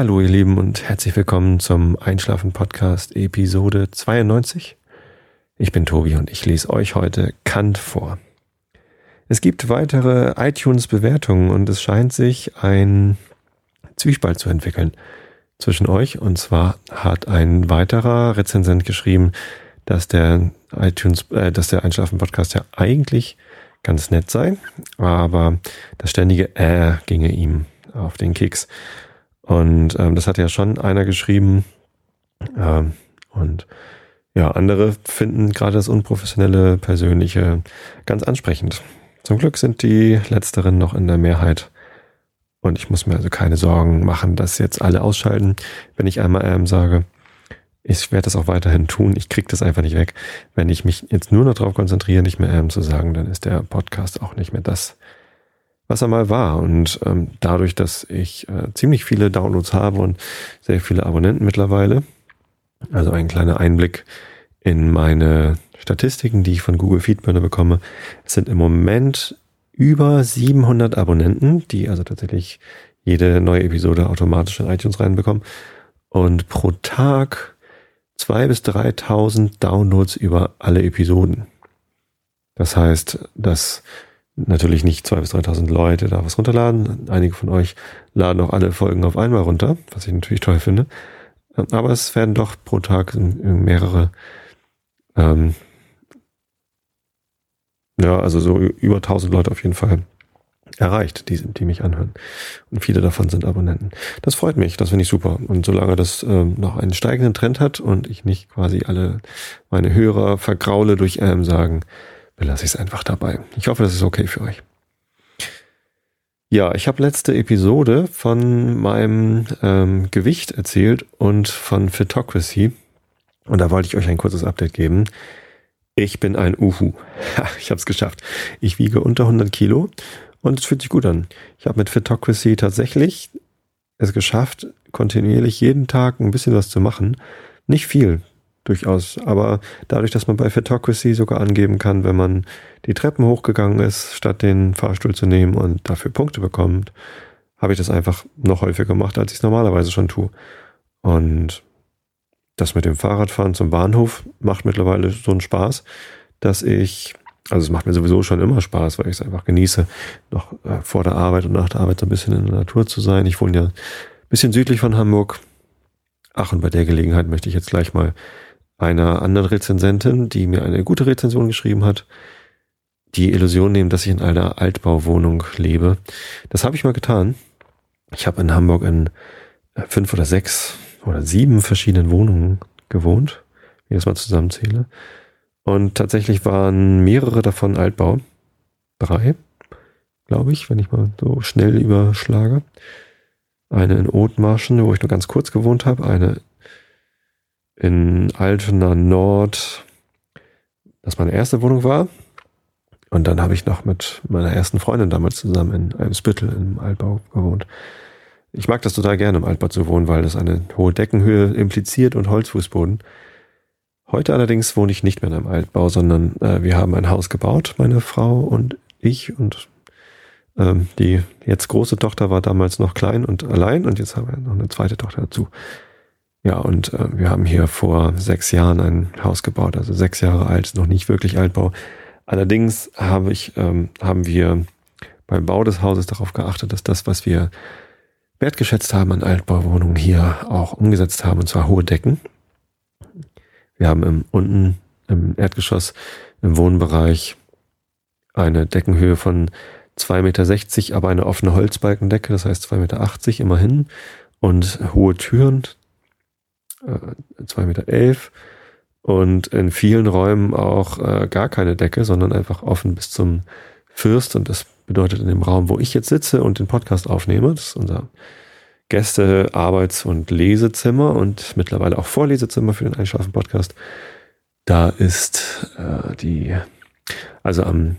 Hallo ihr Lieben und herzlich willkommen zum Einschlafen Podcast Episode 92. Ich bin Tobi und ich lese euch heute Kant vor. Es gibt weitere iTunes Bewertungen und es scheint sich ein Zwiespalt zu entwickeln zwischen euch und zwar hat ein weiterer Rezensent geschrieben, dass der iTunes äh, dass der Einschlafen Podcast ja eigentlich ganz nett sei, aber das ständige äh ginge ihm auf den Keks. Und ähm, das hat ja schon einer geschrieben. Ähm, und ja, andere finden gerade das unprofessionelle, persönliche ganz ansprechend. Zum Glück sind die letzteren noch in der Mehrheit. Und ich muss mir also keine Sorgen machen, dass jetzt alle ausschalten, wenn ich einmal ähm sage. Ich werde das auch weiterhin tun. Ich kriege das einfach nicht weg. Wenn ich mich jetzt nur noch darauf konzentriere, nicht mehr ähm zu sagen, dann ist der Podcast auch nicht mehr das, was er mal war. Und ähm, dadurch, dass ich äh, ziemlich viele Downloads habe und sehr viele Abonnenten mittlerweile, also ein kleiner Einblick in meine Statistiken, die ich von Google Feedburner bekomme, es sind im Moment über 700 Abonnenten, die also tatsächlich jede neue Episode automatisch in iTunes reinbekommen und pro Tag zwei bis 3.000 Downloads über alle Episoden. Das heißt, dass natürlich nicht 2.000 bis 3.000 Leute da was runterladen. Einige von euch laden auch alle Folgen auf einmal runter, was ich natürlich toll finde. Aber es werden doch pro Tag mehrere, ähm, ja, also so über 1000 Leute auf jeden Fall erreicht, die, die mich anhören. Und viele davon sind Abonnenten. Das freut mich, das finde ich super. Und solange das ähm, noch einen steigenden Trend hat und ich nicht quasi alle meine Hörer vergraule durch ähm sagen, belasse ich es einfach dabei. Ich hoffe, das ist okay für euch. Ja, ich habe letzte Episode von meinem ähm, Gewicht erzählt und von Photocracy. Und da wollte ich euch ein kurzes Update geben. Ich bin ein Uhu. ich habe es geschafft. Ich wiege unter 100 Kilo und es fühlt sich gut an. Ich habe mit Photocracy tatsächlich es geschafft, kontinuierlich jeden Tag ein bisschen was zu machen. Nicht viel, durchaus. Aber dadurch, dass man bei Photocracy sogar angeben kann, wenn man die Treppen hochgegangen ist, statt den Fahrstuhl zu nehmen und dafür Punkte bekommt, habe ich das einfach noch häufiger gemacht, als ich es normalerweise schon tue. Und das mit dem Fahrradfahren zum Bahnhof macht mittlerweile so einen Spaß, dass ich, also es macht mir sowieso schon immer Spaß, weil ich es einfach genieße, noch äh, vor der Arbeit und nach der Arbeit so ein bisschen in der Natur zu sein. Ich wohne ja ein bisschen südlich von Hamburg. Ach, und bei der Gelegenheit möchte ich jetzt gleich mal einer anderen Rezensentin, die mir eine gute Rezension geschrieben hat, die Illusion nehmen, dass ich in einer Altbauwohnung lebe. Das habe ich mal getan. Ich habe in Hamburg in äh, fünf oder sechs oder sieben verschiedenen Wohnungen gewohnt, wie ich das mal zusammenzähle. Und tatsächlich waren mehrere davon Altbau. Drei, glaube ich, wenn ich mal so schnell überschlage. Eine in Othmarschen, wo ich nur ganz kurz gewohnt habe. Eine in Altena Nord, das meine erste Wohnung war. Und dann habe ich noch mit meiner ersten Freundin damals zusammen in einem Spittel im Altbau gewohnt. Ich mag das total gerne, im Altbau zu wohnen, weil das eine hohe Deckenhöhe impliziert und Holzfußboden. Heute allerdings wohne ich nicht mehr in einem Altbau, sondern äh, wir haben ein Haus gebaut, meine Frau und ich und ähm, die jetzt große Tochter war damals noch klein und allein und jetzt haben wir noch eine zweite Tochter dazu. Ja, und äh, wir haben hier vor sechs Jahren ein Haus gebaut, also sechs Jahre alt, noch nicht wirklich Altbau. Allerdings habe ich, ähm, haben wir beim Bau des Hauses darauf geachtet, dass das, was wir wertgeschätzt haben an Altbauwohnungen hier auch umgesetzt haben, und zwar hohe Decken. Wir haben im, unten im Erdgeschoss im Wohnbereich eine Deckenhöhe von 2,60 Meter, aber eine offene Holzbalkendecke, das heißt 2,80 Meter immerhin und hohe Türen, 2,11 Meter elf und in vielen Räumen auch äh, gar keine Decke, sondern einfach offen bis zum Fürst. Und das bedeutet in dem Raum, wo ich jetzt sitze und den Podcast aufnehme, das ist unser Gäste-, Arbeits- und Lesezimmer und mittlerweile auch Vorlesezimmer für den Einschlafen-Podcast. Da ist äh, die, also am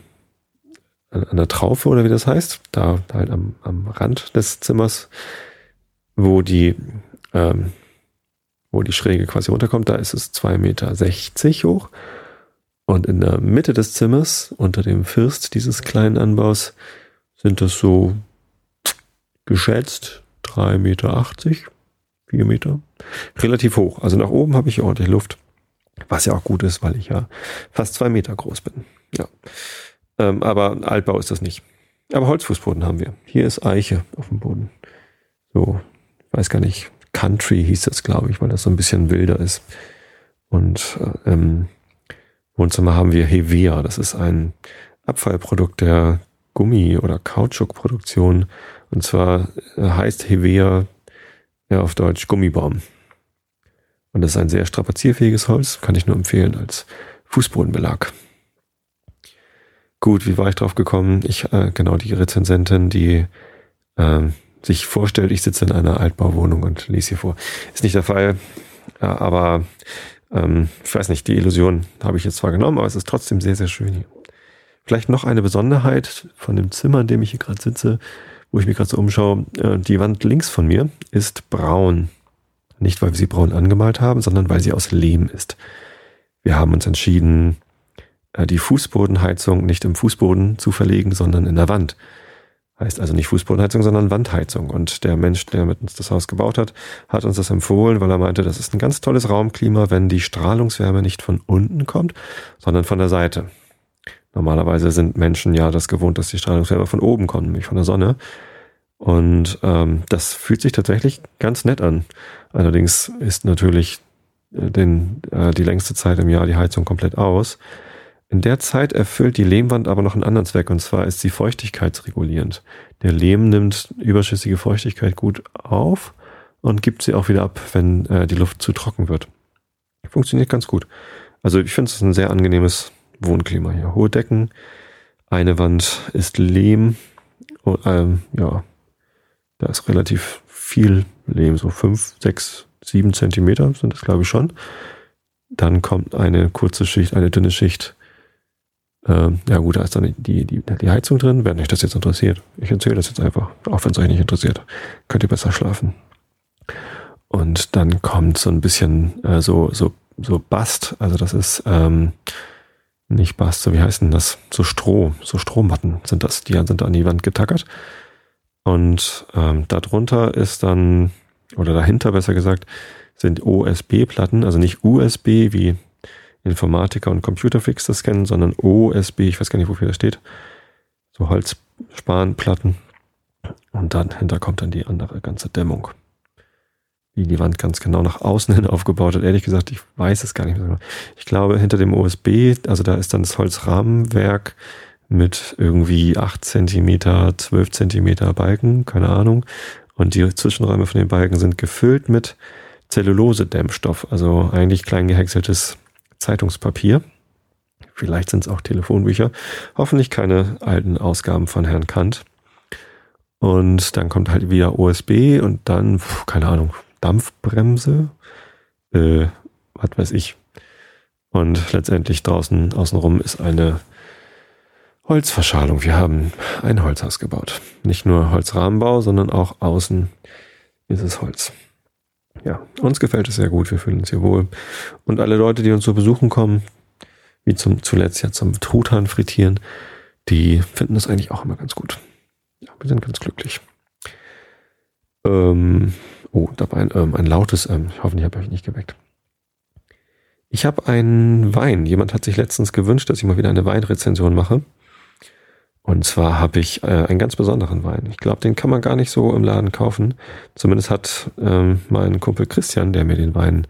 an der Traufe oder wie das heißt, da halt am, am Rand des Zimmers, wo die ähm, wo die Schräge quasi runterkommt, da ist es 2,60 Meter hoch. Und in der Mitte des Zimmers, unter dem First dieses kleinen Anbaus, sind das so geschätzt 3,80 Meter. vier Meter. Relativ hoch. Also nach oben habe ich ordentlich Luft. Was ja auch gut ist, weil ich ja fast zwei Meter groß bin. Ja. Ähm, aber Altbau ist das nicht. Aber Holzfußboden haben wir. Hier ist Eiche auf dem Boden. So, weiß gar nicht, Country hieß das, glaube ich, weil das so ein bisschen wilder ist. Und äh, ähm, Wohnzimmer haben wir Hevea. Das ist ein Abfallprodukt der Gummi- oder Kautschukproduktion. Und zwar äh, heißt Hevea ja auf Deutsch Gummibaum. Und das ist ein sehr strapazierfähiges Holz, kann ich nur empfehlen als Fußbodenbelag. Gut, wie war ich drauf gekommen? Ich, äh, genau, die Rezensentin, die äh, sich vorstellt, ich sitze in einer Altbauwohnung und lese hier vor. Ist nicht der Fall, aber ähm, ich weiß nicht, die Illusion habe ich jetzt zwar genommen, aber es ist trotzdem sehr, sehr schön hier. Vielleicht noch eine Besonderheit von dem Zimmer, in dem ich hier gerade sitze, wo ich mich gerade so umschaue. Äh, die Wand links von mir ist braun. Nicht, weil wir sie braun angemalt haben, sondern weil sie aus Lehm ist. Wir haben uns entschieden, äh, die Fußbodenheizung nicht im Fußboden zu verlegen, sondern in der Wand. Heißt also nicht Fußbodenheizung, sondern Wandheizung. Und der Mensch, der mit uns das Haus gebaut hat, hat uns das empfohlen, weil er meinte, das ist ein ganz tolles Raumklima, wenn die Strahlungswärme nicht von unten kommt, sondern von der Seite. Normalerweise sind Menschen ja das gewohnt, dass die Strahlungswärme von oben kommt, nämlich von der Sonne. Und ähm, das fühlt sich tatsächlich ganz nett an. Allerdings ist natürlich äh, den, äh, die längste Zeit im Jahr die Heizung komplett aus. In der Zeit erfüllt die Lehmwand aber noch einen anderen Zweck und zwar ist sie feuchtigkeitsregulierend. Der Lehm nimmt überschüssige Feuchtigkeit gut auf und gibt sie auch wieder ab, wenn äh, die Luft zu trocken wird. Funktioniert ganz gut. Also ich finde es ein sehr angenehmes Wohnklima hier. Hohe Decken, eine Wand ist Lehm. Und, ähm, ja, da ist relativ viel Lehm, so fünf, sechs, sieben Zentimeter sind das, glaube ich, schon. Dann kommt eine kurze Schicht, eine dünne Schicht ähm, ja gut, da ist dann die, die, die Heizung drin, wenn euch das jetzt interessiert. Ich erzähle das jetzt einfach, auch wenn es euch nicht interessiert. Könnt ihr besser schlafen. Und dann kommt so ein bisschen äh, so, so, so Bast, also das ist ähm, nicht Bast, so wie heißt denn das? So Stroh, so Strohmatten sind das, die sind da an die Wand getackert. Und ähm, darunter ist dann, oder dahinter besser gesagt, sind OSB-Platten, also nicht USB wie Informatiker und Computerfix das kennen, sondern OSB, ich weiß gar nicht, wofür das steht. So Holzspanplatten. Und dann hinter kommt dann die andere ganze Dämmung. Wie die Wand ganz genau nach außen hin aufgebaut hat. Ehrlich gesagt, ich weiß es gar nicht mehr. Genau. Ich glaube, hinter dem OSB, also da ist dann das Holzrahmenwerk mit irgendwie 8 Zentimeter, 12 Zentimeter Balken, keine Ahnung. Und die Zwischenräume von den Balken sind gefüllt mit Zellulose-Dämmstoff, also eigentlich klein gehäckseltes Zeitungspapier. Vielleicht sind es auch Telefonbücher. Hoffentlich keine alten Ausgaben von Herrn Kant. Und dann kommt halt wieder OSB und dann, keine Ahnung, Dampfbremse, äh, was weiß ich. Und letztendlich draußen, außenrum ist eine Holzverschalung. Wir haben ein Holzhaus gebaut. Nicht nur Holzrahmenbau, sondern auch außen ist es Holz ja, uns gefällt es sehr gut, wir fühlen uns hier wohl. Und alle Leute, die uns so besuchen kommen, wie zum zuletzt ja zum Truthahn frittieren, die finden das eigentlich auch immer ganz gut. Ja, wir sind ganz glücklich. Ähm, oh, da war ein, ähm, ein lautes, ähm, hoffentlich habe ich euch nicht geweckt. Ich habe einen Wein. Jemand hat sich letztens gewünscht, dass ich mal wieder eine Weinrezension mache. Und zwar habe ich äh, einen ganz besonderen Wein. Ich glaube, den kann man gar nicht so im Laden kaufen. Zumindest hat ähm, mein Kumpel Christian, der mir den Wein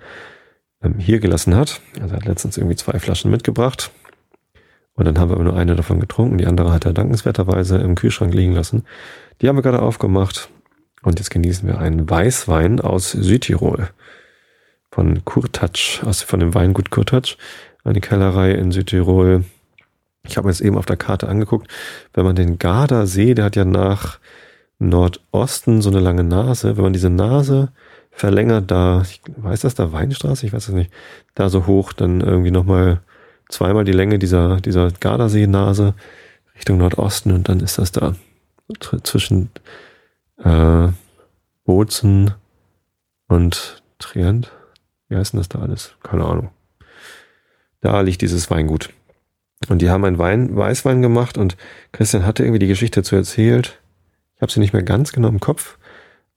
ähm, hier gelassen hat, also er hat letztens irgendwie zwei Flaschen mitgebracht. Und dann haben wir aber nur eine davon getrunken. Die andere hat er dankenswerterweise im Kühlschrank liegen lassen. Die haben wir gerade aufgemacht. Und jetzt genießen wir einen Weißwein aus Südtirol. Von Kurtatsch, aus, von dem Weingut Kurtatsch. Eine Kellerei in Südtirol ich habe mir das eben auf der Karte angeguckt. Wenn man den Gardasee, der hat ja nach Nordosten so eine lange Nase. Wenn man diese Nase verlängert, da, ich weiß das da Weinstraße, ich weiß es nicht, da so hoch, dann irgendwie nochmal zweimal die Länge dieser, dieser Gardasee-Nase Richtung Nordosten und dann ist das da zwischen äh, Bozen und Trient. Wie heißt denn das da alles? Keine Ahnung. Da liegt dieses Weingut. Und die haben einen Wein, Weißwein gemacht und Christian hatte irgendwie die Geschichte dazu erzählt. Ich habe sie nicht mehr ganz genau im Kopf,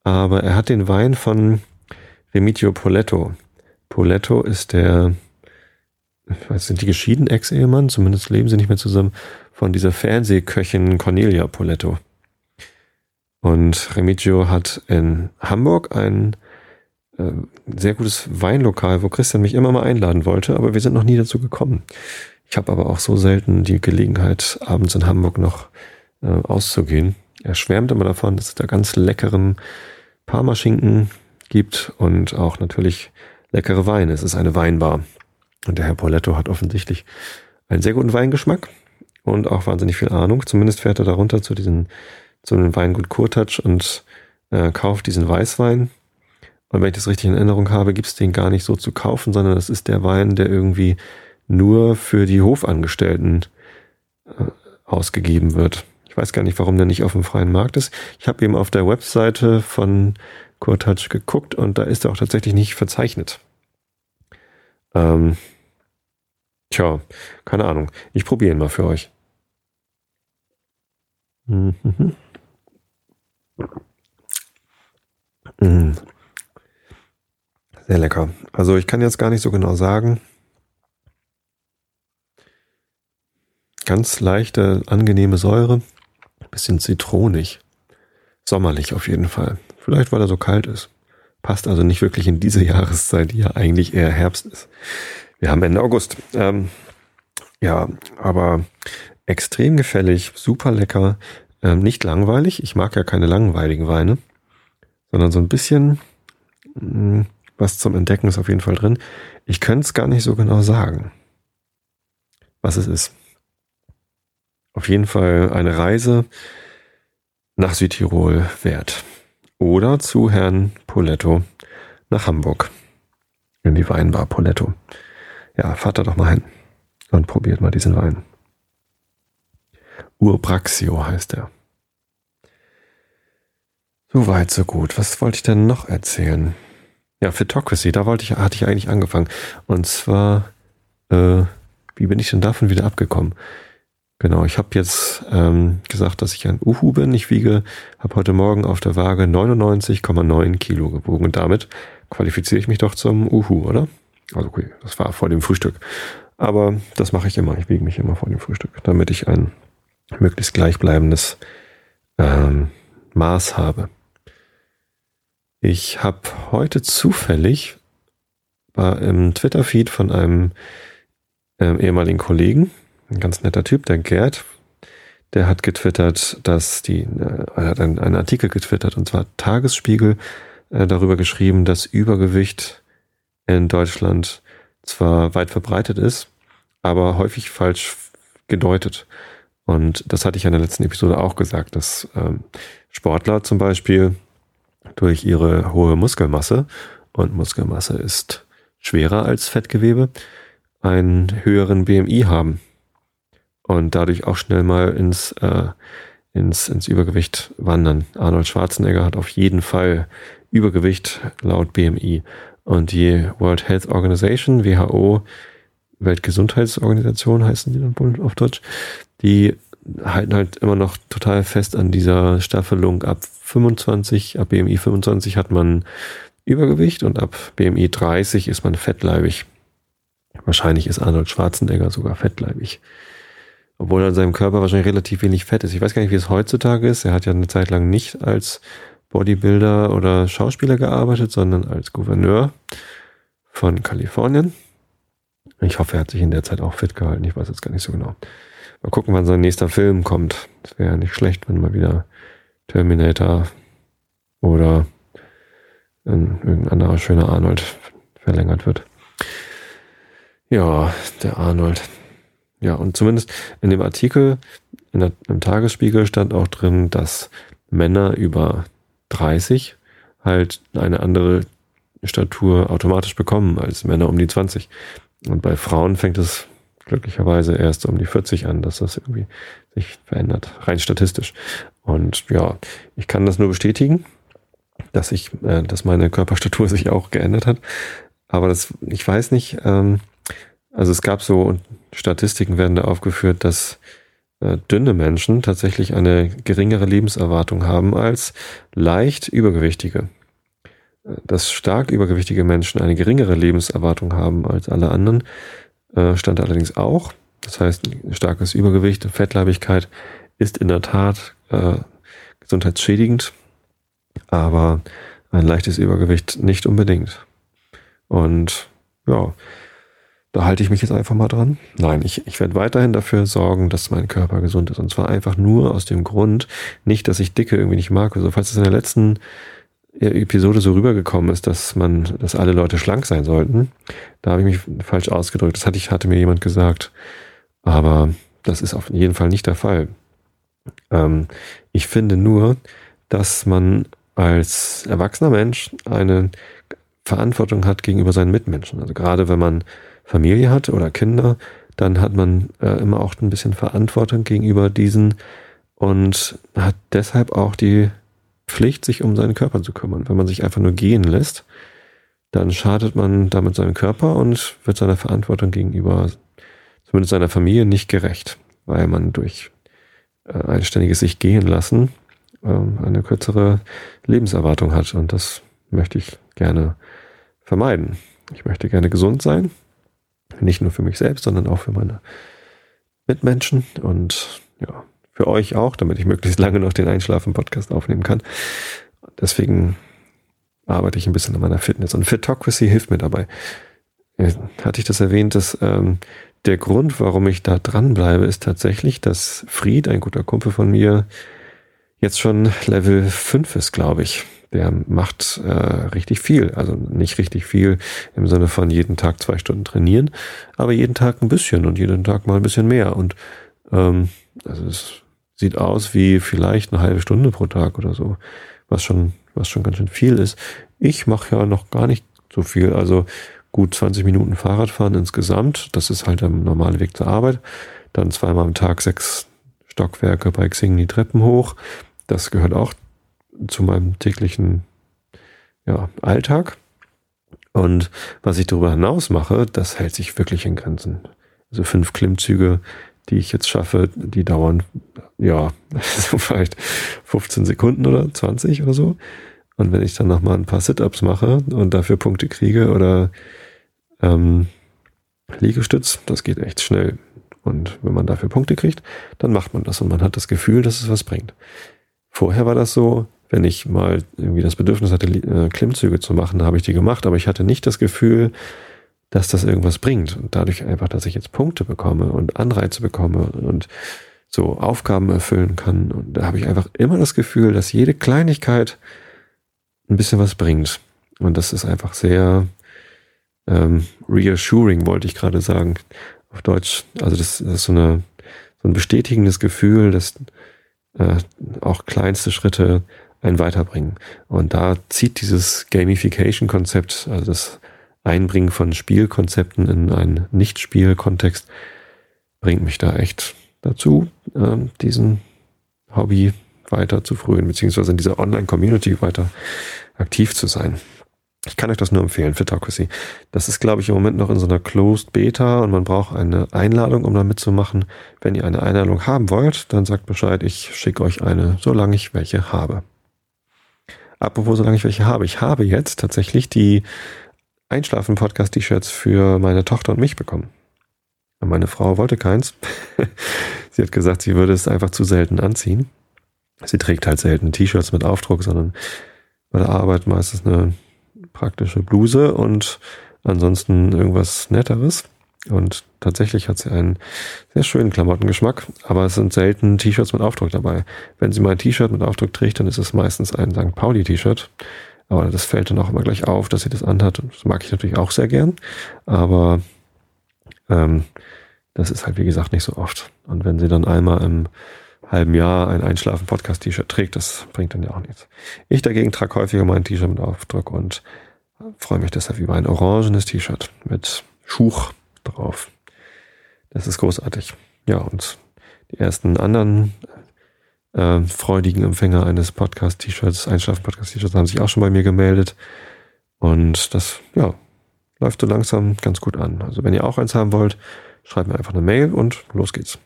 aber er hat den Wein von Remigio Poletto. Poletto ist der, ich weiß, sind die geschieden Ex-Ehemann? Zumindest leben sie nicht mehr zusammen. Von dieser Fernsehköchin Cornelia Poletto. Und Remigio hat in Hamburg ein äh, sehr gutes Weinlokal, wo Christian mich immer mal einladen wollte, aber wir sind noch nie dazu gekommen. Ich habe aber auch so selten die Gelegenheit, abends in Hamburg noch äh, auszugehen. Er schwärmt immer davon, dass es da ganz leckeren Parmaschinken gibt und auch natürlich leckere Weine. Es ist eine Weinbar. Und der Herr Poletto hat offensichtlich einen sehr guten Weingeschmack und auch wahnsinnig viel Ahnung. Zumindest fährt er darunter zu diesen, zu einem Weingut Kurtatsch und äh, kauft diesen Weißwein. Und wenn ich das richtig in Erinnerung habe, gibt es den gar nicht so zu kaufen, sondern das ist der Wein, der irgendwie nur für die Hofangestellten äh, ausgegeben wird. Ich weiß gar nicht, warum der nicht auf dem freien Markt ist. Ich habe eben auf der Webseite von Kurtatsch geguckt und da ist er auch tatsächlich nicht verzeichnet. Ähm, tja, keine Ahnung. Ich probiere ihn mal für euch. Mhm. Mhm. Sehr lecker. Also ich kann jetzt gar nicht so genau sagen. Ganz leichte, angenehme Säure. Bisschen zitronig. Sommerlich auf jeden Fall. Vielleicht, weil er so kalt ist. Passt also nicht wirklich in diese Jahreszeit, die ja eigentlich eher Herbst ist. Wir haben Ende August. Ähm, ja, aber extrem gefällig, super lecker, ähm, nicht langweilig. Ich mag ja keine langweiligen Weine, sondern so ein bisschen mh, mm, was zum Entdecken ist auf jeden Fall drin. Ich könnte es gar nicht so genau sagen, was es ist. Auf jeden Fall eine Reise nach Südtirol wert. Oder zu Herrn Poletto nach Hamburg. In die Weinbar Poletto. Ja, fahrt da doch mal hin und probiert mal diesen Wein. Urbraxio heißt er. So weit, so gut. Was wollte ich denn noch erzählen? Ja, Photocracy, da wollte ich, hatte ich eigentlich angefangen. Und zwar, äh, wie bin ich denn davon wieder abgekommen? Genau, ich habe jetzt ähm, gesagt, dass ich ein Uhu bin. Ich wiege, habe heute Morgen auf der Waage 99,9 Kilo gewogen. Und damit qualifiziere ich mich doch zum Uhu, oder? Also okay, das war vor dem Frühstück. Aber das mache ich immer. Ich wiege mich immer vor dem Frühstück, damit ich ein möglichst gleichbleibendes ähm, Maß habe. Ich habe heute zufällig war im Twitter-Feed von einem ähm, ehemaligen Kollegen, ein ganz netter Typ, der Gerd, der hat getwittert, dass die, äh, er hat einen, einen, Artikel getwittert, und zwar Tagesspiegel, äh, darüber geschrieben, dass Übergewicht in Deutschland zwar weit verbreitet ist, aber häufig falsch gedeutet. Und das hatte ich in der letzten Episode auch gesagt, dass ähm, Sportler zum Beispiel durch ihre hohe Muskelmasse, und Muskelmasse ist schwerer als Fettgewebe, einen höheren BMI haben und dadurch auch schnell mal ins, äh, ins, ins Übergewicht wandern. Arnold Schwarzenegger hat auf jeden Fall Übergewicht laut BMI. Und die World Health Organization, WHO, Weltgesundheitsorganisation heißen die dann auf Deutsch, die halten halt immer noch total fest an dieser Staffelung. Ab 25, ab BMI 25 hat man Übergewicht und ab BMI 30 ist man fettleibig. Wahrscheinlich ist Arnold Schwarzenegger sogar fettleibig. Obwohl an seinem Körper wahrscheinlich relativ wenig Fett ist. Ich weiß gar nicht, wie es heutzutage ist. Er hat ja eine Zeit lang nicht als Bodybuilder oder Schauspieler gearbeitet, sondern als Gouverneur von Kalifornien. Ich hoffe, er hat sich in der Zeit auch fit gehalten. Ich weiß jetzt gar nicht so genau. Mal gucken, wann sein nächster Film kommt. Das wäre ja nicht schlecht, wenn mal wieder Terminator oder irgendein anderer schöner Arnold verlängert wird. Ja, der Arnold. Ja, und zumindest in dem Artikel in der, im Tagesspiegel stand auch drin, dass Männer über 30 halt eine andere Statur automatisch bekommen als Männer um die 20. Und bei Frauen fängt es glücklicherweise erst um die 40 an, dass das irgendwie sich verändert, rein statistisch. Und ja, ich kann das nur bestätigen, dass ich, äh, dass meine Körperstatur sich auch geändert hat. Aber das, ich weiß nicht, ähm, also es gab so Statistiken werden da aufgeführt, dass äh, dünne Menschen tatsächlich eine geringere Lebenserwartung haben als leicht übergewichtige. dass stark übergewichtige Menschen eine geringere Lebenserwartung haben als alle anderen, äh, stand allerdings auch. Das heißt, starkes Übergewicht, Fettleibigkeit ist in der Tat äh, gesundheitsschädigend, aber ein leichtes Übergewicht nicht unbedingt. Und ja, da halte ich mich jetzt einfach mal dran. Nein, ich, ich werde weiterhin dafür sorgen, dass mein Körper gesund ist. Und zwar einfach nur aus dem Grund, nicht, dass ich Dicke irgendwie nicht mag. Also falls es in der letzten Episode so rübergekommen ist, dass man, dass alle Leute schlank sein sollten, da habe ich mich falsch ausgedrückt. Das hatte ich, hatte mir jemand gesagt. Aber das ist auf jeden Fall nicht der Fall. Ähm, ich finde nur, dass man als erwachsener Mensch eine Verantwortung hat gegenüber seinen Mitmenschen. Also gerade wenn man Familie hat oder Kinder, dann hat man äh, immer auch ein bisschen Verantwortung gegenüber diesen und hat deshalb auch die Pflicht, sich um seinen Körper zu kümmern. Wenn man sich einfach nur gehen lässt, dann schadet man damit seinem Körper und wird seiner Verantwortung gegenüber zumindest seiner Familie nicht gerecht, weil man durch äh, ein ständiges sich gehen lassen äh, eine kürzere Lebenserwartung hat und das möchte ich gerne vermeiden. Ich möchte gerne gesund sein, nicht nur für mich selbst, sondern auch für meine Mitmenschen und ja, für euch auch, damit ich möglichst lange noch den Einschlafen-Podcast aufnehmen kann. Deswegen arbeite ich ein bisschen an meiner Fitness und Fitocracy hilft mir dabei. Äh, hatte ich das erwähnt, dass ähm, der Grund, warum ich da dranbleibe, ist tatsächlich, dass Fried, ein guter Kumpel von mir, jetzt schon Level 5 ist, glaube ich. Der macht äh, richtig viel. Also nicht richtig viel im Sinne von jeden Tag zwei Stunden trainieren, aber jeden Tag ein bisschen und jeden Tag mal ein bisschen mehr. Und ähm, also es sieht aus wie vielleicht eine halbe Stunde pro Tag oder so, was schon, was schon ganz schön viel ist. Ich mache ja noch gar nicht so viel. Also gut 20 Minuten Fahrradfahren insgesamt. Das ist halt der normale Weg zur Arbeit. Dann zweimal am Tag sechs Stockwerke bei Xing die Treppen hoch. Das gehört auch zu meinem täglichen ja, Alltag. Und was ich darüber hinaus mache, das hält sich wirklich in Grenzen. Also fünf Klimmzüge, die ich jetzt schaffe, die dauern ja so vielleicht 15 Sekunden oder 20 oder so. Und wenn ich dann nochmal ein paar Sit-ups mache und dafür Punkte kriege oder ähm, Liegestütz, das geht echt schnell. Und wenn man dafür Punkte kriegt, dann macht man das und man hat das Gefühl, dass es was bringt. Vorher war das so, wenn ich mal irgendwie das Bedürfnis hatte, äh, Klimmzüge zu machen, habe ich die gemacht, aber ich hatte nicht das Gefühl, dass das irgendwas bringt. Und dadurch einfach, dass ich jetzt Punkte bekomme und Anreize bekomme und so Aufgaben erfüllen kann. Und da habe ich einfach immer das Gefühl, dass jede Kleinigkeit ein bisschen was bringt. Und das ist einfach sehr ähm, reassuring, wollte ich gerade sagen. Auf Deutsch. Also das, das ist so, eine, so ein bestätigendes Gefühl, dass äh, auch kleinste Schritte einen weiterbringen. Und da zieht dieses Gamification-Konzept, also das Einbringen von Spielkonzepten in einen Nicht-Spiel-Kontext, bringt mich da echt dazu, äh, diesen Hobby weiter zu frühen, beziehungsweise in dieser Online-Community weiter aktiv zu sein. Ich kann euch das nur empfehlen, Fitocracy. Das ist, glaube ich, im Moment noch in so einer Closed Beta und man braucht eine Einladung, um da mitzumachen. Wenn ihr eine Einladung haben wollt, dann sagt Bescheid, ich schicke euch eine, solange ich welche habe. Apropos, solange ich welche habe. Ich habe jetzt tatsächlich die Einschlafen-Podcast-T-Shirts für meine Tochter und mich bekommen. Meine Frau wollte keins. sie hat gesagt, sie würde es einfach zu selten anziehen. Sie trägt halt selten T-Shirts mit Aufdruck, sondern bei der Arbeit meistens eine praktische Bluse und ansonsten irgendwas Netteres. Und tatsächlich hat sie einen sehr schönen Klamottengeschmack, aber es sind selten T-Shirts mit Aufdruck dabei. Wenn sie mal ein T-Shirt mit Aufdruck trägt, dann ist es meistens ein St. Pauli-T-Shirt. Aber das fällt dann auch immer gleich auf, dass sie das anhat. Und das mag ich natürlich auch sehr gern. Aber ähm, das ist halt, wie gesagt, nicht so oft. Und wenn sie dann einmal im halben Jahr ein Einschlafen-Podcast-T-Shirt trägt, das bringt dann ja auch nichts. Ich dagegen trage häufiger mein T-Shirt mit Aufdruck und freue mich deshalb über ein orangenes T-Shirt mit Schuch drauf. Das ist großartig. Ja, und die ersten anderen äh, freudigen Empfänger eines Podcast-T-Shirts, Einschlafen-Podcast-T-Shirts, haben sich auch schon bei mir gemeldet. Und das, ja, läuft so langsam ganz gut an. Also wenn ihr auch eins haben wollt, schreibt mir einfach eine Mail und los geht's.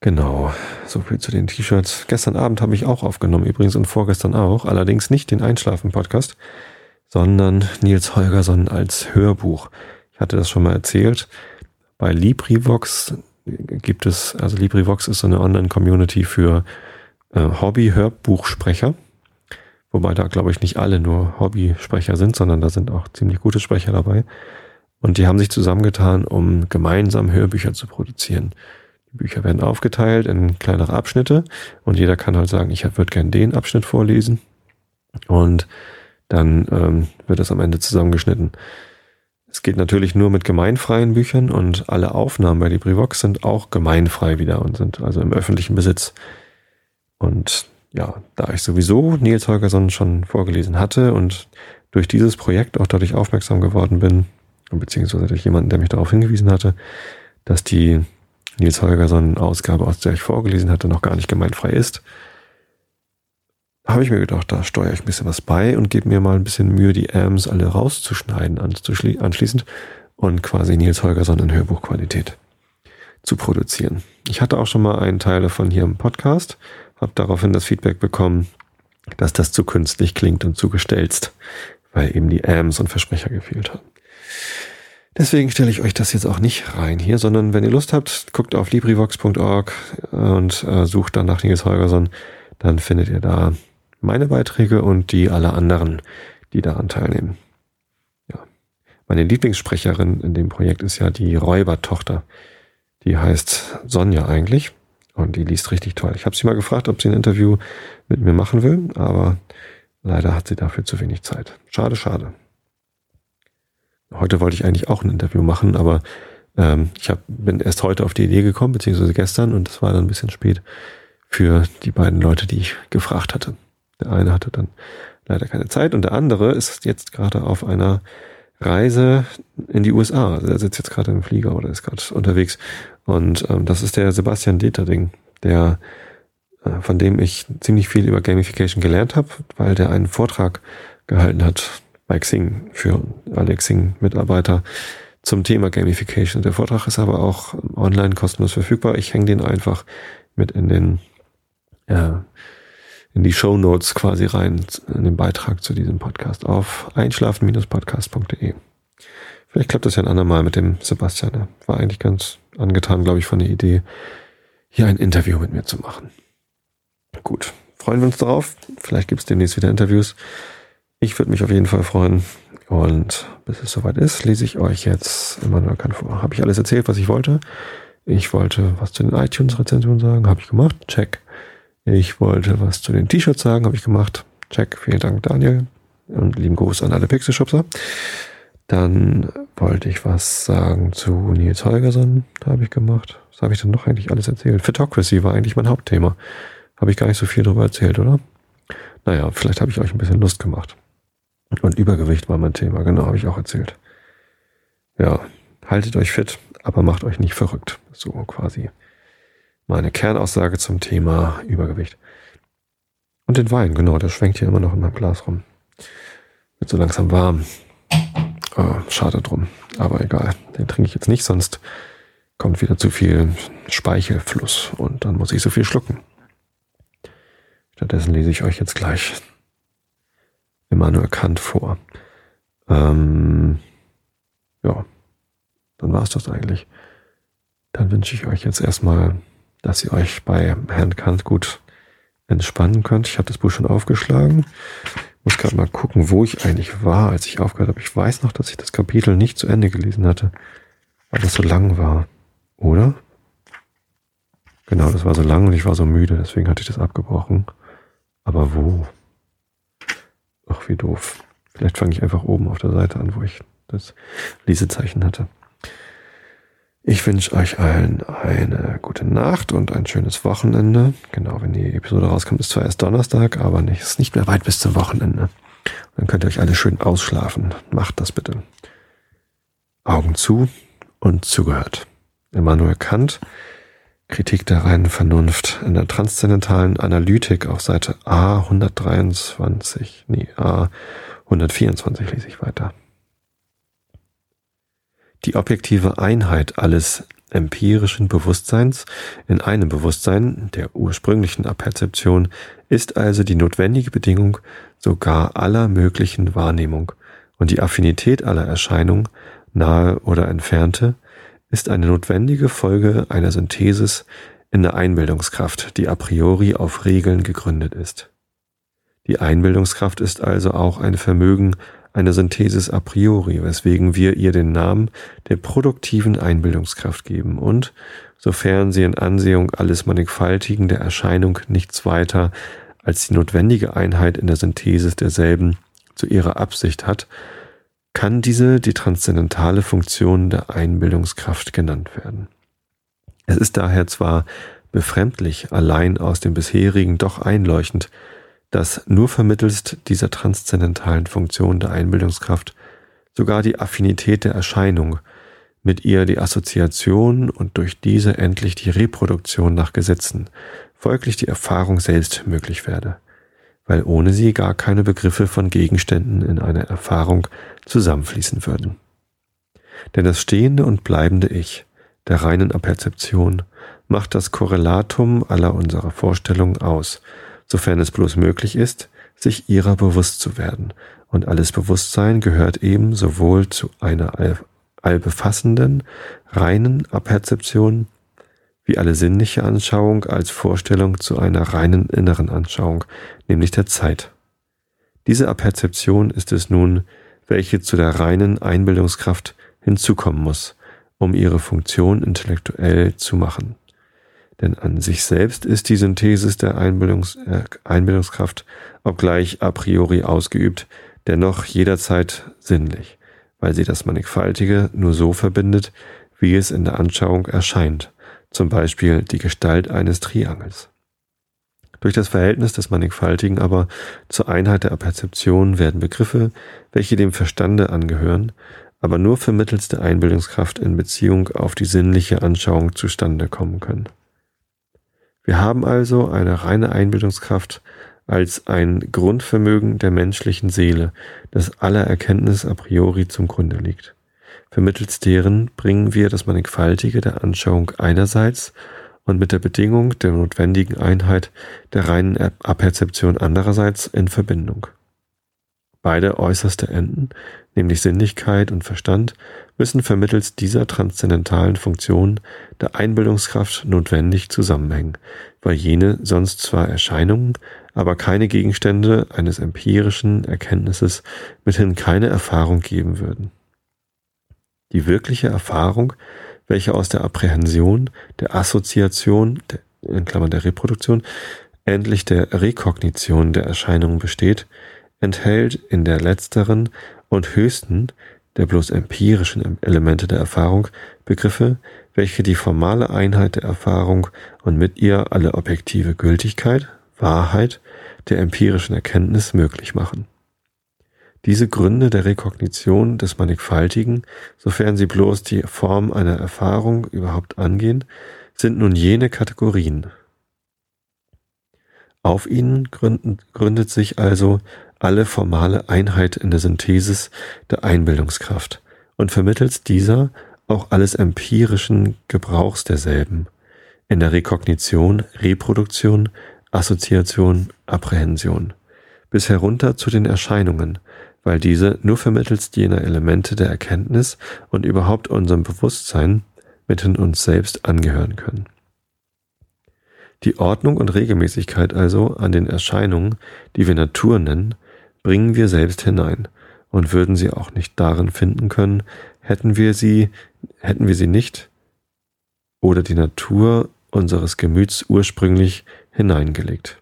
Genau, so viel zu den T-Shirts. Gestern Abend habe ich auch aufgenommen, übrigens und vorgestern auch, allerdings nicht den Einschlafen-Podcast, sondern Nils Holgersson als Hörbuch. Ich hatte das schon mal erzählt. Bei LibriVox gibt es, also LibriVox ist so eine Online-Community für äh, Hobby-Hörbuchsprecher. Wobei da, glaube ich, nicht alle nur Hobbysprecher sind, sondern da sind auch ziemlich gute Sprecher dabei. Und die haben sich zusammengetan, um gemeinsam Hörbücher zu produzieren. Die Bücher werden aufgeteilt in kleinere Abschnitte und jeder kann halt sagen, ich würde gern den Abschnitt vorlesen. Und dann ähm, wird das am Ende zusammengeschnitten. Es geht natürlich nur mit gemeinfreien Büchern und alle Aufnahmen bei LibriVox sind auch gemeinfrei wieder und sind also im öffentlichen Besitz. Und ja, da ich sowieso Nils Holgersson schon vorgelesen hatte und durch dieses Projekt auch dadurch aufmerksam geworden bin, beziehungsweise durch jemanden, der mich darauf hingewiesen hatte, dass die Nils Holgersson Ausgabe, aus der ich vorgelesen hatte, noch gar nicht gemeinfrei ist, habe ich mir gedacht, da steuere ich ein bisschen was bei und gebe mir mal ein bisschen Mühe, die Ams alle rauszuschneiden anschließend und quasi Nils Holgersson in Hörbuchqualität zu produzieren. Ich hatte auch schon mal einen Teil davon hier im Podcast, habe daraufhin das Feedback bekommen, dass das zu künstlich klingt und zu gestelzt, weil eben die Ams und Versprecher gefehlt haben. Deswegen stelle ich euch das jetzt auch nicht rein hier, sondern wenn ihr Lust habt, guckt auf LibriVox.org und äh, sucht dann nach Nils Holgersson, dann findet ihr da meine Beiträge und die aller anderen, die daran teilnehmen. Ja. Meine Lieblingssprecherin in dem Projekt ist ja die Räubertochter. Die heißt Sonja eigentlich und die liest richtig toll. Ich habe sie mal gefragt, ob sie ein Interview mit mir machen will, aber leider hat sie dafür zu wenig Zeit. Schade, schade. Heute wollte ich eigentlich auch ein Interview machen, aber ähm, ich hab, bin erst heute auf die Idee gekommen, beziehungsweise gestern, und es war dann ein bisschen spät für die beiden Leute, die ich gefragt hatte. Der eine hatte dann leider keine Zeit und der andere ist jetzt gerade auf einer Reise in die USA. Also er sitzt jetzt gerade im Flieger oder ist gerade unterwegs. Und ähm, das ist der Sebastian Deterding, der äh, von dem ich ziemlich viel über Gamification gelernt habe, weil der einen Vortrag gehalten hat bei Xing für alle Xing-Mitarbeiter zum Thema Gamification. Der Vortrag ist aber auch online kostenlos verfügbar. Ich hänge den einfach mit in den äh, in die Show Notes quasi rein, in den Beitrag zu diesem Podcast auf einschlafen-podcast.de. Vielleicht klappt das ja ein andermal mit dem Sebastian. Er war eigentlich ganz angetan, glaube ich, von der Idee, hier ein Interview mit mir zu machen. Gut, freuen wir uns darauf. Vielleicht gibt es demnächst wieder Interviews. Ich würde mich auf jeden Fall freuen. Und bis es soweit ist, lese ich euch jetzt Immanuel Kant vor. Habe ich alles erzählt, was ich wollte? Ich wollte was zu den iTunes-Rezensionen sagen, habe ich gemacht. Check. Ich wollte was zu den T-Shirts sagen, habe ich gemacht. Check. Vielen Dank, Daniel. Und lieben Gruß an alle Pixelshopser. Dann wollte ich was sagen zu Nils Holgersson. Da habe ich gemacht. Was habe ich denn noch eigentlich alles erzählt? Photocracy war eigentlich mein Hauptthema. Habe ich gar nicht so viel darüber erzählt, oder? Naja, vielleicht habe ich euch ein bisschen Lust gemacht. Und Übergewicht war mein Thema, genau, habe ich auch erzählt. Ja, haltet euch fit, aber macht euch nicht verrückt. So quasi meine Kernaussage zum Thema Übergewicht. Und den Wein, genau, der schwenkt hier immer noch in meinem Glas rum. Wird so langsam warm. Oh, schade drum, aber egal. Den trinke ich jetzt nicht, sonst kommt wieder zu viel Speichelfluss und dann muss ich so viel schlucken. Stattdessen lese ich euch jetzt gleich Immanuel Kant vor. Ähm, ja, dann war es das eigentlich. Dann wünsche ich euch jetzt erstmal, dass ihr euch bei Herrn Kant gut entspannen könnt. Ich habe das Buch schon aufgeschlagen. Muss gerade mal gucken, wo ich eigentlich war, als ich aufgehört habe. Ich weiß noch, dass ich das Kapitel nicht zu Ende gelesen hatte, weil das so lang war. Oder? Genau, das war so lang und ich war so müde, deswegen hatte ich das abgebrochen. Aber wo? Ach, wie doof. Vielleicht fange ich einfach oben auf der Seite an, wo ich das Lesezeichen hatte. Ich wünsche euch allen eine gute Nacht und ein schönes Wochenende. Genau, wenn die Episode rauskommt, ist zwar erst Donnerstag, aber nicht, ist nicht mehr weit bis zum Wochenende. Dann könnt ihr euch alle schön ausschlafen. Macht das bitte. Augen zu und zugehört. Immanuel Kant Kritik der reinen Vernunft in der transzendentalen Analytik auf Seite A 123, nee, A 124 lese ich weiter. Die objektive Einheit alles empirischen Bewusstseins in einem Bewusstsein, der ursprünglichen Aperzeption, ist also die notwendige Bedingung sogar aller möglichen Wahrnehmung, und die Affinität aller Erscheinungen, nahe oder entfernte, ist eine notwendige Folge einer Synthesis in der Einbildungskraft, die a priori auf Regeln gegründet ist. Die Einbildungskraft ist also auch ein Vermögen einer Synthesis a priori, weswegen wir ihr den Namen der produktiven Einbildungskraft geben und, sofern sie in Ansehung alles Mannigfaltigen der Erscheinung nichts weiter als die notwendige Einheit in der Synthesis derselben zu ihrer Absicht hat, kann diese die transzendentale Funktion der Einbildungskraft genannt werden. Es ist daher zwar befremdlich, allein aus dem bisherigen doch einleuchtend, dass nur vermittelst dieser transzendentalen Funktion der Einbildungskraft sogar die Affinität der Erscheinung, mit ihr die Assoziation und durch diese endlich die Reproduktion nach Gesetzen, folglich die Erfahrung selbst möglich werde, weil ohne sie gar keine Begriffe von Gegenständen in einer Erfahrung zusammenfließen würden. Denn das stehende und bleibende Ich, der reinen Aperzeption, macht das Korrelatum aller unserer Vorstellungen aus, sofern es bloß möglich ist, sich ihrer bewusst zu werden. Und alles Bewusstsein gehört eben sowohl zu einer allbefassenden, reinen Aperzeption, wie alle sinnliche Anschauung als Vorstellung zu einer reinen inneren Anschauung, nämlich der Zeit. Diese Aperzeption ist es nun, welche zu der reinen Einbildungskraft hinzukommen muss, um ihre Funktion intellektuell zu machen. Denn an sich selbst ist die Synthesis der Einbildungs äh, Einbildungskraft, obgleich a priori ausgeübt, dennoch jederzeit sinnlich, weil sie das Mannigfaltige nur so verbindet, wie es in der Anschauung erscheint, zum Beispiel die Gestalt eines Triangels. Durch das Verhältnis des Mannigfaltigen aber zur Einheit der Perzeption werden Begriffe, welche dem Verstande angehören, aber nur vermittels der Einbildungskraft in Beziehung auf die sinnliche Anschauung zustande kommen können. Wir haben also eine reine Einbildungskraft als ein Grundvermögen der menschlichen Seele, das aller Erkenntnis a priori zum Grunde liegt. Vermittels deren bringen wir das Mannigfaltige der Anschauung einerseits und mit der Bedingung der notwendigen Einheit der reinen Aperzeption andererseits in Verbindung. Beide äußerste Enden, nämlich Sinnlichkeit und Verstand, müssen vermittels dieser transzendentalen Funktion der Einbildungskraft notwendig zusammenhängen, weil jene sonst zwar Erscheinungen, aber keine Gegenstände eines empirischen Erkenntnisses mithin keine Erfahrung geben würden. Die wirkliche Erfahrung, welche aus der Apprehension, der Assoziation, der, in Klammern der Reproduktion, endlich der Rekognition der Erscheinungen besteht, enthält in der letzteren und höchsten, der bloß empirischen Elemente der Erfahrung, Begriffe, welche die formale Einheit der Erfahrung und mit ihr alle objektive Gültigkeit, Wahrheit der empirischen Erkenntnis möglich machen. Diese Gründe der Rekognition des Mannigfaltigen, sofern sie bloß die Form einer Erfahrung überhaupt angehen, sind nun jene Kategorien. Auf ihnen gründet sich also alle formale Einheit in der Synthesis der Einbildungskraft und vermittels dieser auch alles empirischen Gebrauchs derselben, in der Rekognition, Reproduktion, Assoziation, Apprehension, bis herunter zu den Erscheinungen, weil diese nur vermittels jener Elemente der Erkenntnis und überhaupt unserem Bewusstsein mitten uns selbst angehören können. Die Ordnung und Regelmäßigkeit also an den Erscheinungen, die wir Natur nennen, bringen wir selbst hinein und würden sie auch nicht darin finden können, hätten wir sie, hätten wir sie nicht oder die Natur unseres Gemüts ursprünglich hineingelegt.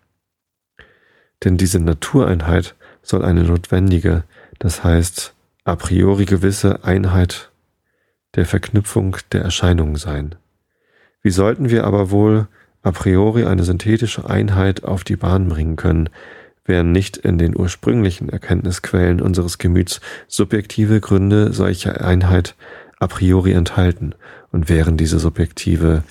Denn diese Natureinheit soll eine notwendige, das heißt a priori gewisse Einheit der Verknüpfung der Erscheinungen sein. Wie sollten wir aber wohl a priori eine synthetische Einheit auf die Bahn bringen können, wären nicht in den ursprünglichen Erkenntnisquellen unseres Gemüts subjektive Gründe solcher Einheit a priori enthalten und wären diese subjektive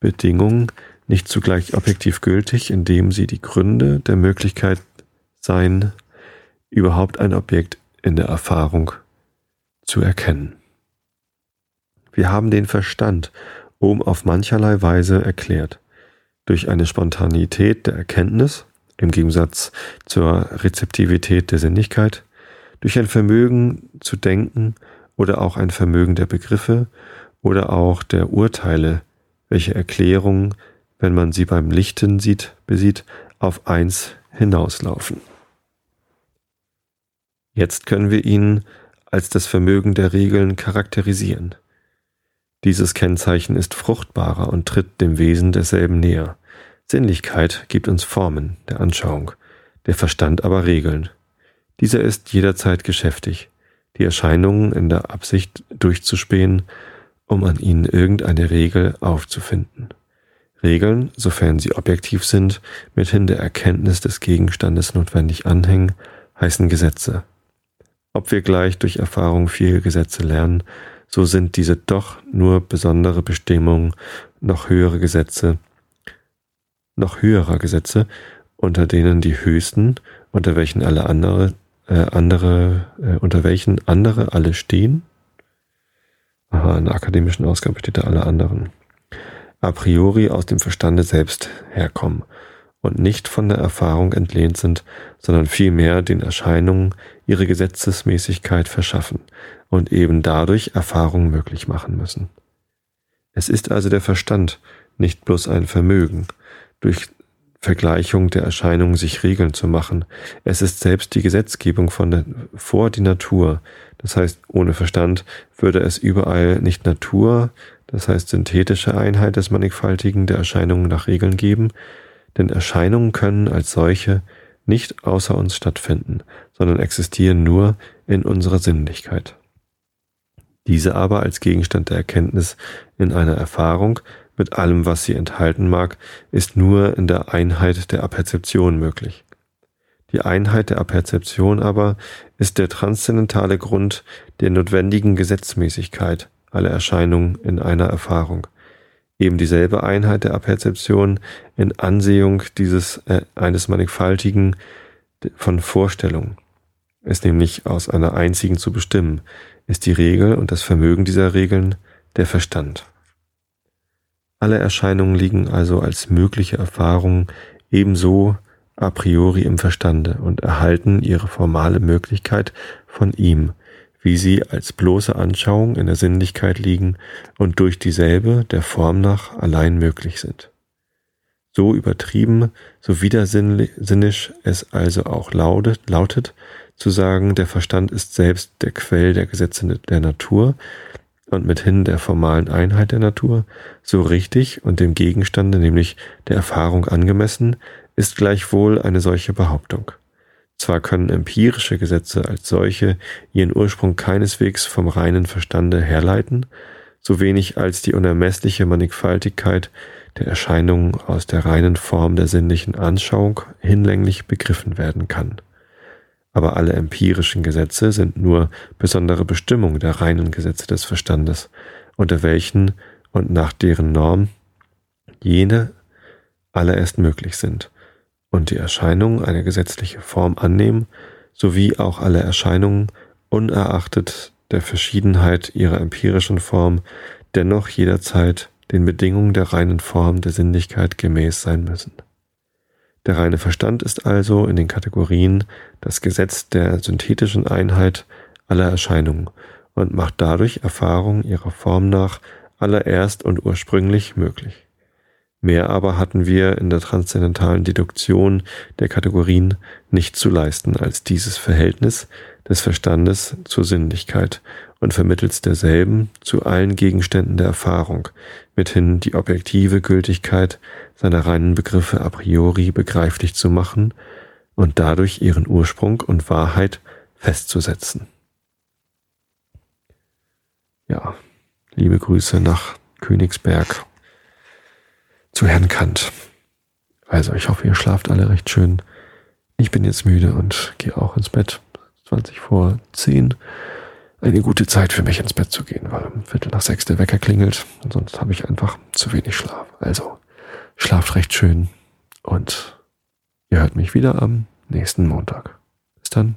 Bedingungen nicht zugleich objektiv gültig, indem sie die Gründe der Möglichkeit seien, überhaupt ein Objekt in der Erfahrung zu erkennen. Wir haben den Verstand um auf mancherlei Weise erklärt. Durch eine Spontanität der Erkenntnis, im Gegensatz zur Rezeptivität der Sinnlichkeit, durch ein Vermögen zu denken oder auch ein Vermögen der Begriffe oder auch der Urteile, welche Erklärungen, wenn man sie beim Lichten sieht, besieht, auf eins hinauslaufen. Jetzt können wir ihn als das Vermögen der Regeln charakterisieren. Dieses Kennzeichen ist fruchtbarer und tritt dem Wesen derselben näher. Sinnlichkeit gibt uns Formen der Anschauung, der Verstand aber Regeln. Dieser ist jederzeit geschäftig, die Erscheinungen in der Absicht durchzuspähen, um an ihnen irgendeine Regel aufzufinden. Regeln, sofern sie objektiv sind, mithin der Erkenntnis des Gegenstandes notwendig anhängen, heißen Gesetze. Ob wir gleich durch Erfahrung viele Gesetze lernen, so sind diese doch nur besondere Bestimmungen noch höhere Gesetze, noch höherer Gesetze, unter denen die höchsten, unter welchen alle andere, äh, andere, äh, unter welchen andere alle stehen. Aha, in der akademischen Ausgabe steht da alle anderen a priori aus dem Verstande selbst herkommen und nicht von der Erfahrung entlehnt sind, sondern vielmehr den Erscheinungen ihre Gesetzesmäßigkeit verschaffen und eben dadurch Erfahrung möglich machen müssen. Es ist also der Verstand, nicht bloß ein Vermögen, durch Vergleichung der Erscheinungen sich Regeln zu machen. Es ist selbst die Gesetzgebung von der, vor die Natur. Das heißt, ohne Verstand würde es überall nicht Natur, das heißt synthetische Einheit des Mannigfaltigen der Erscheinungen nach Regeln geben, denn Erscheinungen können als solche nicht außer uns stattfinden, sondern existieren nur in unserer Sinnlichkeit. Diese aber als Gegenstand der Erkenntnis in einer Erfahrung mit allem, was sie enthalten mag, ist nur in der Einheit der Aperzeption möglich. Die Einheit der Aperzeption aber ist der transzendentale Grund der notwendigen Gesetzmäßigkeit, alle Erscheinungen in einer Erfahrung. Eben dieselbe Einheit der Aperzeption in Ansehung dieses äh, eines mannigfaltigen von Vorstellung ist nämlich aus einer einzigen zu bestimmen, ist die Regel und das Vermögen dieser Regeln der Verstand. Alle Erscheinungen liegen also als mögliche Erfahrungen ebenso a priori im Verstande und erhalten ihre formale Möglichkeit von ihm, wie sie als bloße Anschauung in der Sinnlichkeit liegen und durch dieselbe der Form nach allein möglich sind. So übertrieben, so widersinnisch es also auch lautet, lautet, zu sagen, der Verstand ist selbst der Quell der Gesetze der Natur und mithin der formalen Einheit der Natur, so richtig und dem Gegenstande, nämlich der Erfahrung angemessen, ist gleichwohl eine solche Behauptung. Zwar können empirische Gesetze als solche ihren Ursprung keineswegs vom reinen Verstande herleiten, so wenig als die unermessliche Mannigfaltigkeit der Erscheinungen aus der reinen Form der sinnlichen Anschauung hinlänglich begriffen werden kann. Aber alle empirischen Gesetze sind nur besondere Bestimmungen der reinen Gesetze des Verstandes, unter welchen und nach deren Norm jene alle erst möglich sind und die Erscheinungen eine gesetzliche Form annehmen, sowie auch alle Erscheinungen, unerachtet der Verschiedenheit ihrer empirischen Form, dennoch jederzeit den Bedingungen der reinen Form der Sinnlichkeit gemäß sein müssen. Der reine Verstand ist also in den Kategorien das Gesetz der synthetischen Einheit aller Erscheinungen und macht dadurch Erfahrung ihrer Form nach allererst und ursprünglich möglich. Mehr aber hatten wir in der transzendentalen Deduktion der Kategorien nicht zu leisten als dieses Verhältnis des Verstandes zur Sinnlichkeit und vermittels derselben zu allen Gegenständen der Erfahrung, mithin die objektive Gültigkeit seiner reinen Begriffe a priori begreiflich zu machen und dadurch ihren Ursprung und Wahrheit festzusetzen. Ja, liebe Grüße nach Königsberg zu Herrn Kant. Also ich hoffe, ihr schlaft alle recht schön. Ich bin jetzt müde und gehe auch ins Bett. 20 vor 10. Eine gute Zeit für mich ins Bett zu gehen, weil um Viertel nach sechs der Wecker klingelt. Und sonst habe ich einfach zu wenig Schlaf. Also schlaft recht schön und ihr hört mich wieder am nächsten Montag. Bis dann.